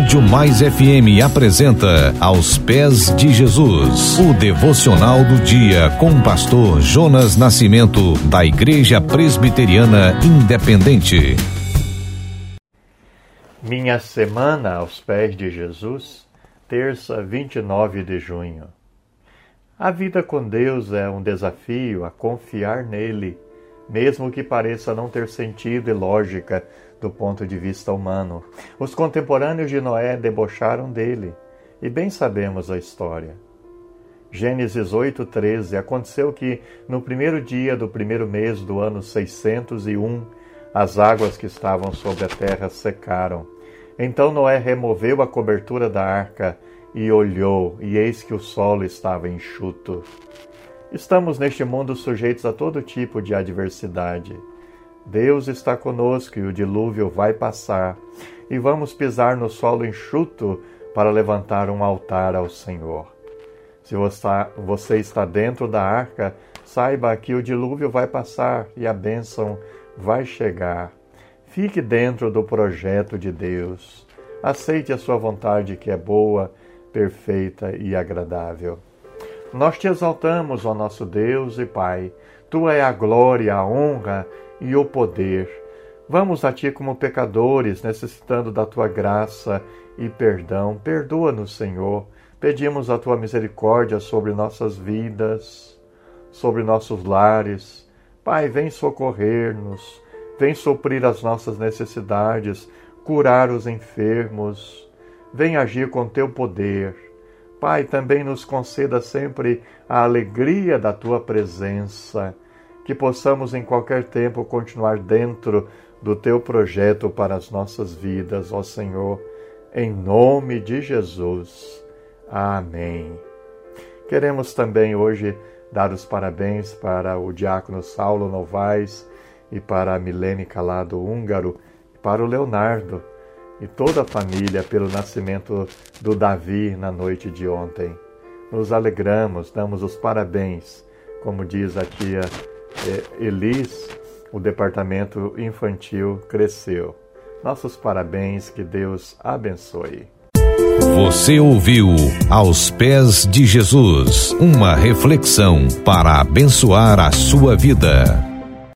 Rádio Mais FM apresenta Aos Pés de Jesus, o devocional do dia com o pastor Jonas Nascimento, da Igreja Presbiteriana Independente. Minha semana aos pés de Jesus, terça 29 de junho. A vida com Deus é um desafio a confiar nele, mesmo que pareça não ter sentido e lógica do ponto de vista humano. Os contemporâneos de Noé debocharam dele, e bem sabemos a história. Gênesis 8:13 Aconteceu que no primeiro dia do primeiro mês do ano 601 as águas que estavam sobre a terra secaram. Então Noé removeu a cobertura da arca e olhou, e eis que o solo estava enxuto. Estamos neste mundo sujeitos a todo tipo de adversidade. Deus está conosco e o dilúvio vai passar, e vamos pisar no solo enxuto para levantar um altar ao Senhor. Se você está dentro da arca, saiba que o dilúvio vai passar e a bênção vai chegar. Fique dentro do projeto de Deus. Aceite a sua vontade que é boa, perfeita e agradável. Nós te exaltamos, ó nosso Deus e Pai. Tua é a glória, a honra e o poder. Vamos a Ti como pecadores, necessitando da Tua graça e perdão. Perdoa-nos, Senhor. Pedimos a Tua misericórdia sobre nossas vidas, sobre nossos lares. Pai, vem socorrer-nos, vem suprir as nossas necessidades, curar os enfermos. Vem agir com Teu poder. Pai, também nos conceda sempre a alegria da Tua presença que possamos em qualquer tempo continuar dentro do teu projeto para as nossas vidas, ó Senhor, em nome de Jesus. Amém. Queremos também hoje dar os parabéns para o diácono Saulo Novaes e para a Milene Calado Húngaro, e para o Leonardo e toda a família pelo nascimento do Davi na noite de ontem. Nos alegramos, damos os parabéns, como diz a tia é, Elis, o departamento infantil cresceu. Nossos parabéns, que Deus abençoe. Você ouviu Aos Pés de Jesus uma reflexão para abençoar a sua vida.